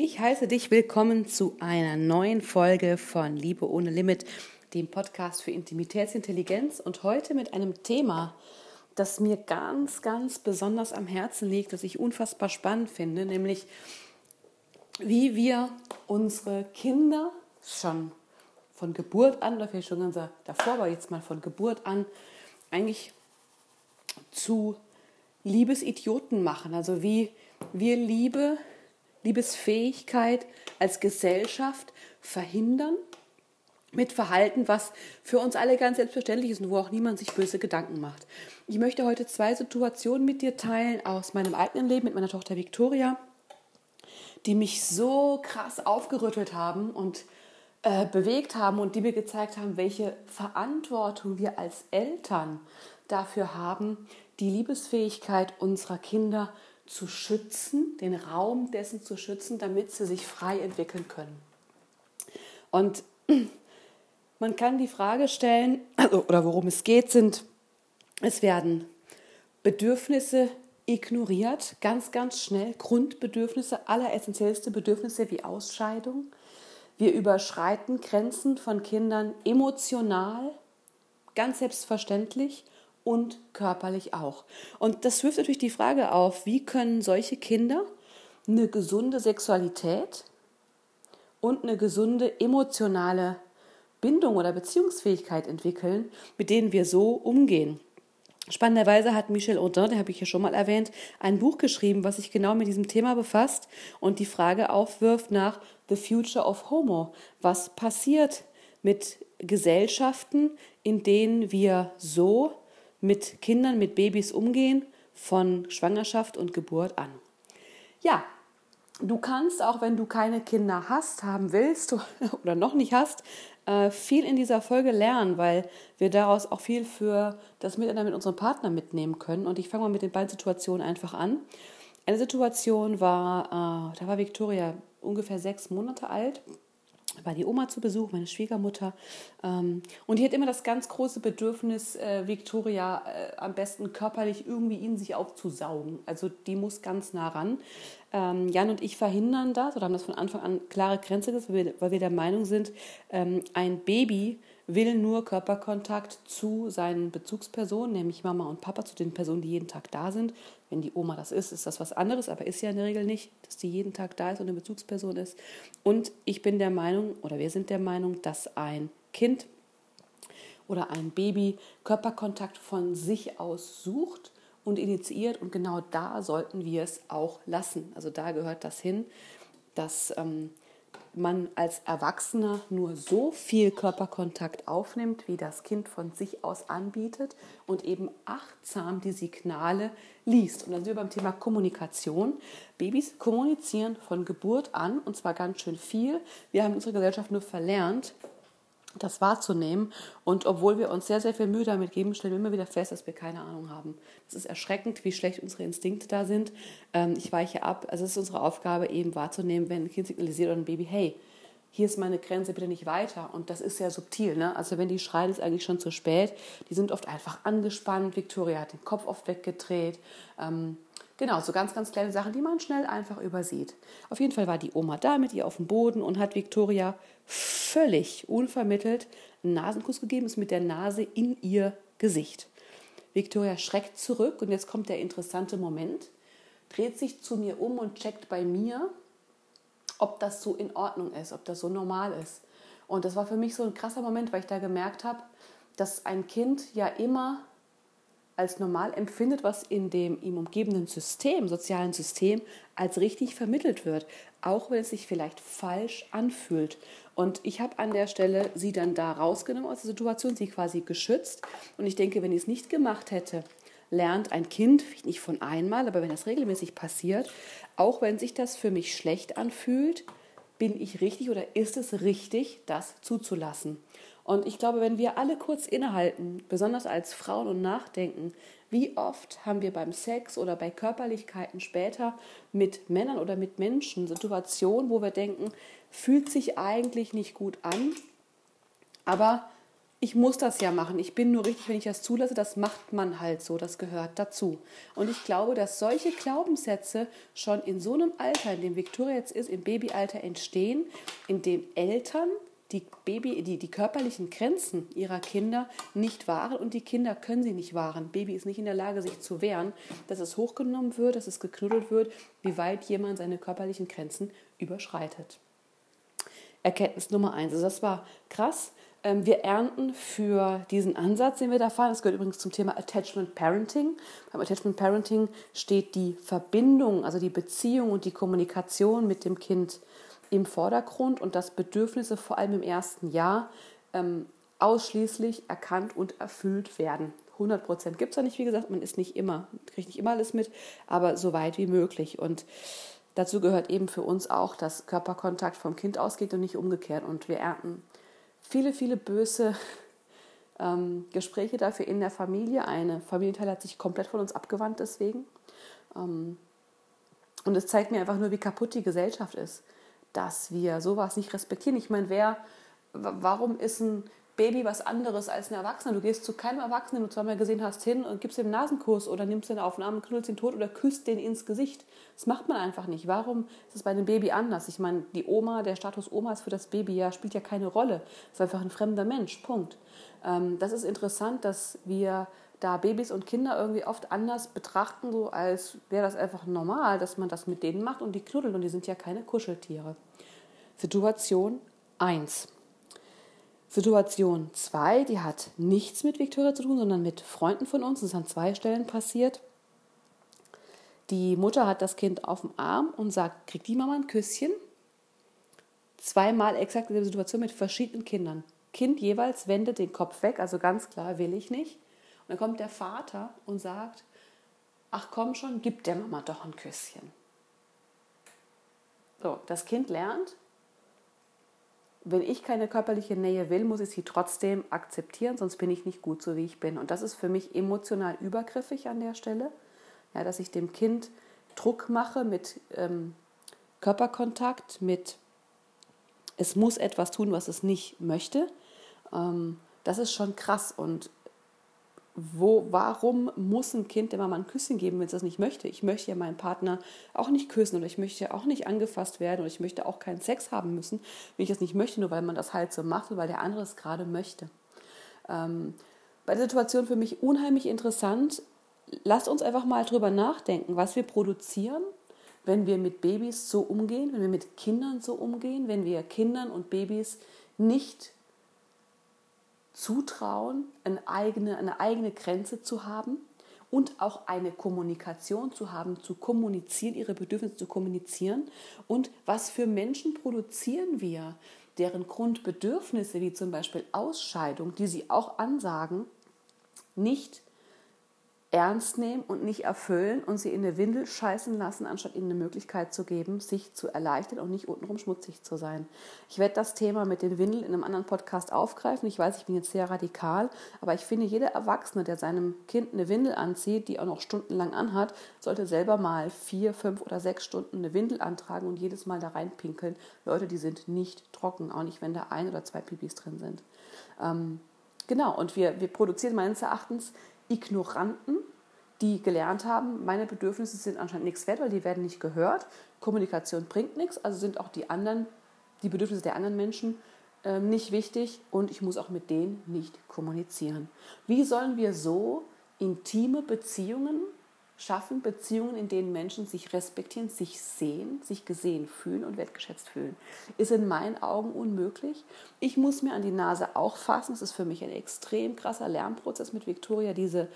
Ich heiße dich willkommen zu einer neuen Folge von Liebe ohne Limit, dem Podcast für Intimitätsintelligenz und heute mit einem Thema, das mir ganz, ganz besonders am Herzen liegt, das ich unfassbar spannend finde, nämlich wie wir unsere Kinder schon von Geburt an, vielleicht schon ganz davor, aber jetzt mal von Geburt an, eigentlich zu Liebesidioten machen. Also wie wir Liebe Liebesfähigkeit als Gesellschaft verhindern mit Verhalten, was für uns alle ganz selbstverständlich ist und wo auch niemand sich böse Gedanken macht. Ich möchte heute zwei Situationen mit dir teilen aus meinem eigenen Leben mit meiner Tochter Victoria, die mich so krass aufgerüttelt haben und äh, bewegt haben und die mir gezeigt haben, welche Verantwortung wir als Eltern dafür haben, die Liebesfähigkeit unserer Kinder zu schützen, den Raum dessen zu schützen, damit sie sich frei entwickeln können. Und man kann die Frage stellen, also, oder worum es geht, sind, es werden Bedürfnisse ignoriert, ganz, ganz schnell, Grundbedürfnisse, alleressentiellste Bedürfnisse wie Ausscheidung. Wir überschreiten Grenzen von Kindern emotional, ganz selbstverständlich und körperlich auch. Und das wirft natürlich die Frage auf, wie können solche Kinder eine gesunde Sexualität und eine gesunde emotionale Bindung oder Beziehungsfähigkeit entwickeln, mit denen wir so umgehen. Spannenderweise hat Michel Audin, den habe ich ja schon mal erwähnt, ein Buch geschrieben, was sich genau mit diesem Thema befasst und die Frage aufwirft nach The Future of Homo. Was passiert mit Gesellschaften, in denen wir so mit Kindern, mit Babys umgehen, von Schwangerschaft und Geburt an. Ja, du kannst, auch wenn du keine Kinder hast, haben willst oder noch nicht hast, äh, viel in dieser Folge lernen, weil wir daraus auch viel für das Miteinander mit unserem Partner mitnehmen können. Und ich fange mal mit den beiden Situationen einfach an. Eine Situation war, äh, da war Victoria ungefähr sechs Monate alt war die Oma zu Besuch, meine Schwiegermutter. Ähm, und die hat immer das ganz große Bedürfnis, äh, Victoria äh, am besten körperlich irgendwie in sich aufzusaugen. Also die muss ganz nah ran. Ähm, Jan und ich verhindern das oder haben das von Anfang an klare Grenze gesetzt, weil wir, weil wir der Meinung sind, ähm, ein Baby will nur Körperkontakt zu seinen Bezugspersonen, nämlich Mama und Papa, zu den Personen, die jeden Tag da sind. Wenn die Oma das ist, ist das was anderes, aber ist ja in der Regel nicht, dass die jeden Tag da ist und eine Bezugsperson ist. Und ich bin der Meinung, oder wir sind der Meinung, dass ein Kind oder ein Baby Körperkontakt von sich aus sucht und initiiert und genau da sollten wir es auch lassen. Also da gehört das hin, dass ähm, man als Erwachsener nur so viel Körperkontakt aufnimmt, wie das Kind von sich aus anbietet und eben achtsam die Signale liest. Und dann sind wir beim Thema Kommunikation. Babys kommunizieren von Geburt an und zwar ganz schön viel. Wir haben in unserer Gesellschaft nur verlernt, das wahrzunehmen. Und obwohl wir uns sehr, sehr viel Mühe damit geben, stellen wir immer wieder fest, dass wir keine Ahnung haben. Es ist erschreckend, wie schlecht unsere Instinkte da sind. Ähm, ich weiche ab. Also es ist unsere Aufgabe, eben wahrzunehmen, wenn ein Kind signalisiert oder ein Baby, hey, hier ist meine Grenze, bitte nicht weiter. Und das ist sehr subtil. Ne? Also wenn die schreien, ist eigentlich schon zu spät. Die sind oft einfach angespannt. Victoria hat den Kopf oft weggedreht. Ähm, Genau, so ganz, ganz kleine Sachen, die man schnell einfach übersieht. Auf jeden Fall war die Oma da mit ihr auf dem Boden und hat Victoria völlig unvermittelt einen Nasenkuss gegeben, ist mit der Nase in ihr Gesicht. Victoria schreckt zurück und jetzt kommt der interessante Moment, dreht sich zu mir um und checkt bei mir, ob das so in Ordnung ist, ob das so normal ist. Und das war für mich so ein krasser Moment, weil ich da gemerkt habe, dass ein Kind ja immer als normal empfindet, was in dem ihm umgebenden System, sozialen System, als richtig vermittelt wird, auch wenn es sich vielleicht falsch anfühlt. Und ich habe an der Stelle sie dann da rausgenommen aus der Situation, sie quasi geschützt. Und ich denke, wenn ich es nicht gemacht hätte, lernt ein Kind, nicht von einmal, aber wenn das regelmäßig passiert, auch wenn sich das für mich schlecht anfühlt, bin ich richtig oder ist es richtig, das zuzulassen? Und ich glaube, wenn wir alle kurz innehalten, besonders als Frauen und nachdenken, wie oft haben wir beim Sex oder bei Körperlichkeiten später mit Männern oder mit Menschen Situationen, wo wir denken, fühlt sich eigentlich nicht gut an, aber ich muss das ja machen, ich bin nur richtig, wenn ich das zulasse, das macht man halt so, das gehört dazu. Und ich glaube, dass solche Glaubenssätze schon in so einem Alter, in dem Victoria jetzt ist, im Babyalter entstehen, in dem Eltern die, Baby, die, die körperlichen Grenzen ihrer Kinder nicht wahren und die Kinder können sie nicht wahren. Baby ist nicht in der Lage, sich zu wehren, dass es hochgenommen wird, dass es geknuddelt wird, wie weit jemand seine körperlichen Grenzen überschreitet. Erkenntnis Nummer eins. Also das war krass. Ähm, wir ernten für diesen Ansatz, den wir da fahren. Das gehört übrigens zum Thema Attachment Parenting. Beim Attachment Parenting steht die Verbindung, also die Beziehung und die Kommunikation mit dem Kind im Vordergrund und dass Bedürfnisse vor allem im ersten Jahr ähm, ausschließlich erkannt und erfüllt werden. 100 Prozent gibt es ja nicht, wie gesagt, man ist nicht immer, kriegt nicht immer alles mit, aber so weit wie möglich. Und dazu gehört eben für uns auch, dass Körperkontakt vom Kind ausgeht und nicht umgekehrt. Und wir ernten viele, viele böse ähm, Gespräche dafür in der Familie. Eine Familienteil hat sich komplett von uns abgewandt deswegen. Ähm, und es zeigt mir einfach nur, wie kaputt die Gesellschaft ist, dass wir sowas nicht respektieren. Ich meine, wer, warum ist ein Baby was anderes als ein Erwachsener. Du gehst zu keinem Erwachsenen, den du zweimal gesehen hast, hin und gibst ihm einen Nasenkurs oder nimmst ihn auf den Arm, knullst ihn tot oder küsst den ins Gesicht. Das macht man einfach nicht. Warum ist es bei einem Baby anders? Ich meine, die Oma, der Status Oma ist für das Baby ja, spielt ja keine Rolle. ist einfach ein fremder Mensch. Punkt. Ähm, das ist interessant, dass wir da Babys und Kinder irgendwie oft anders betrachten, so als wäre das einfach normal, dass man das mit denen macht und die knuddeln und die sind ja keine Kuscheltiere. Situation 1. Situation 2, die hat nichts mit Victoria zu tun, sondern mit Freunden von uns. Das ist an zwei Stellen passiert. Die Mutter hat das Kind auf dem Arm und sagt, kriegt die Mama ein Küsschen? Zweimal exakt der Situation mit verschiedenen Kindern. Kind jeweils wendet den Kopf weg, also ganz klar will ich nicht. Und dann kommt der Vater und sagt, ach komm schon, gib der Mama doch ein Küsschen. So, das Kind lernt, wenn ich keine körperliche Nähe will, muss ich sie trotzdem akzeptieren, sonst bin ich nicht gut so, wie ich bin. Und das ist für mich emotional übergriffig an der Stelle, ja, dass ich dem Kind Druck mache mit ähm, Körperkontakt, mit es muss etwas tun, was es nicht möchte. Ähm, das ist schon krass und wo, warum muss ein Kind der Mama ein Küsschen geben, wenn es das nicht möchte? Ich möchte ja meinen Partner auch nicht küssen oder ich möchte ja auch nicht angefasst werden oder ich möchte auch keinen Sex haben müssen, wenn ich das nicht möchte, nur weil man das halt so macht oder weil der andere es gerade möchte. Ähm, bei der Situation für mich unheimlich interessant. Lasst uns einfach mal drüber nachdenken, was wir produzieren, wenn wir mit Babys so umgehen, wenn wir mit Kindern so umgehen, wenn wir Kindern und Babys nicht zutrauen, eine eigene, eine eigene Grenze zu haben und auch eine Kommunikation zu haben, zu kommunizieren, ihre Bedürfnisse zu kommunizieren. Und was für Menschen produzieren wir, deren Grundbedürfnisse, wie zum Beispiel Ausscheidung, die sie auch ansagen, nicht ernst nehmen und nicht erfüllen und sie in eine Windel scheißen lassen, anstatt ihnen eine Möglichkeit zu geben, sich zu erleichtern und nicht untenrum schmutzig zu sein. Ich werde das Thema mit den Windeln in einem anderen Podcast aufgreifen. Ich weiß, ich bin jetzt sehr radikal, aber ich finde, jeder Erwachsene, der seinem Kind eine Windel anzieht, die auch noch stundenlang anhat, sollte selber mal vier, fünf oder sechs Stunden eine Windel antragen und jedes Mal da reinpinkeln. Leute, die sind nicht trocken, auch nicht, wenn da ein oder zwei Pipis drin sind. Ähm, genau, und wir, wir produzieren meines Erachtens Ignoranten, die gelernt haben, meine Bedürfnisse sind anscheinend nichts wert, weil die werden nicht gehört. Kommunikation bringt nichts, also sind auch die anderen, die Bedürfnisse der anderen Menschen äh, nicht wichtig und ich muss auch mit denen nicht kommunizieren. Wie sollen wir so intime Beziehungen schaffen Beziehungen, in denen Menschen sich respektieren, sich sehen, sich gesehen fühlen und wertgeschätzt fühlen. Ist in meinen Augen unmöglich. Ich muss mir an die Nase auch fassen. Es ist für mich ein extrem krasser Lernprozess mit Victoria, diese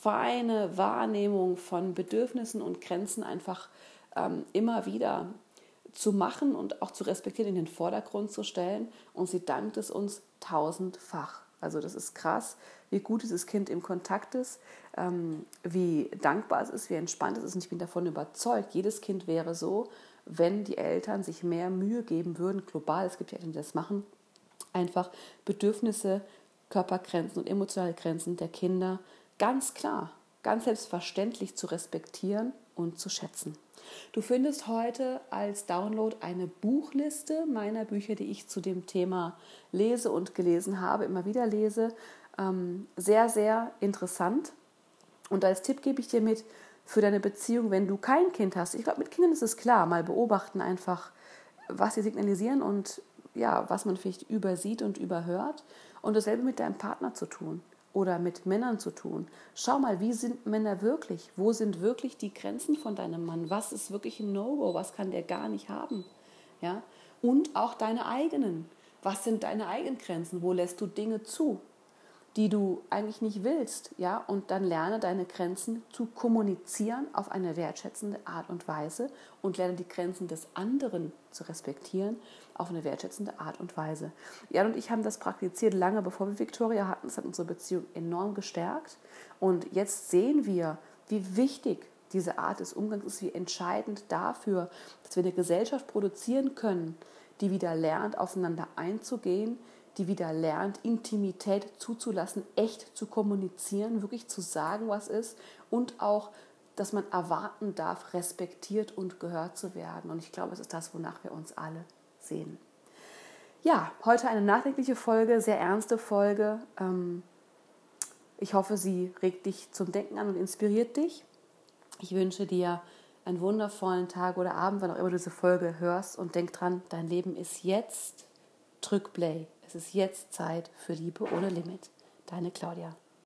feine Wahrnehmung von Bedürfnissen und Grenzen einfach ähm, immer wieder zu machen und auch zu respektieren, in den Vordergrund zu stellen. Und sie dankt es uns tausendfach. Also das ist krass, wie gut dieses Kind im Kontakt ist, wie dankbar es ist, wie entspannt es ist. Und ich bin davon überzeugt, jedes Kind wäre so, wenn die Eltern sich mehr Mühe geben würden, global, es gibt ja Eltern, die das machen, einfach Bedürfnisse, Körpergrenzen und emotionale Grenzen der Kinder ganz klar, ganz selbstverständlich zu respektieren und zu schätzen. Du findest heute als Download eine Buchliste meiner Bücher, die ich zu dem Thema lese und gelesen habe, immer wieder lese. Ähm, sehr, sehr interessant. Und als Tipp gebe ich dir mit für deine Beziehung, wenn du kein Kind hast. Ich glaube, mit Kindern ist es klar, mal beobachten einfach, was sie signalisieren und ja, was man vielleicht übersieht und überhört. Und dasselbe mit deinem Partner zu tun oder mit Männern zu tun. Schau mal, wie sind Männer wirklich? Wo sind wirklich die Grenzen von deinem Mann? Was ist wirklich ein No-Go? Was kann der gar nicht haben? Ja? Und auch deine eigenen. Was sind deine eigenen Grenzen? Wo lässt du Dinge zu? Die du eigentlich nicht willst, ja, und dann lerne deine Grenzen zu kommunizieren auf eine wertschätzende Art und Weise und lerne die Grenzen des anderen zu respektieren auf eine wertschätzende Art und Weise. Jan und ich haben das praktiziert lange bevor wir Victoria hatten. Es hat unsere Beziehung enorm gestärkt und jetzt sehen wir, wie wichtig diese Art des Umgangs ist, wie entscheidend dafür, dass wir eine Gesellschaft produzieren können, die wieder lernt, aufeinander einzugehen, die wieder lernt, Intimität zuzulassen, echt zu kommunizieren, wirklich zu sagen, was ist und auch, dass man erwarten darf, respektiert und gehört zu werden. Und ich glaube, es ist das, wonach wir uns alle sehen. Ja, heute eine nachdenkliche Folge, sehr ernste Folge. Ähm, ich hoffe, sie regt dich zum Denken an und inspiriert dich. Ich wünsche dir einen wundervollen Tag oder Abend, wann auch immer du diese Folge hörst und denk dran, dein Leben ist jetzt. Drück Play. Es ist jetzt Zeit für Liebe ohne Limit. Deine Claudia.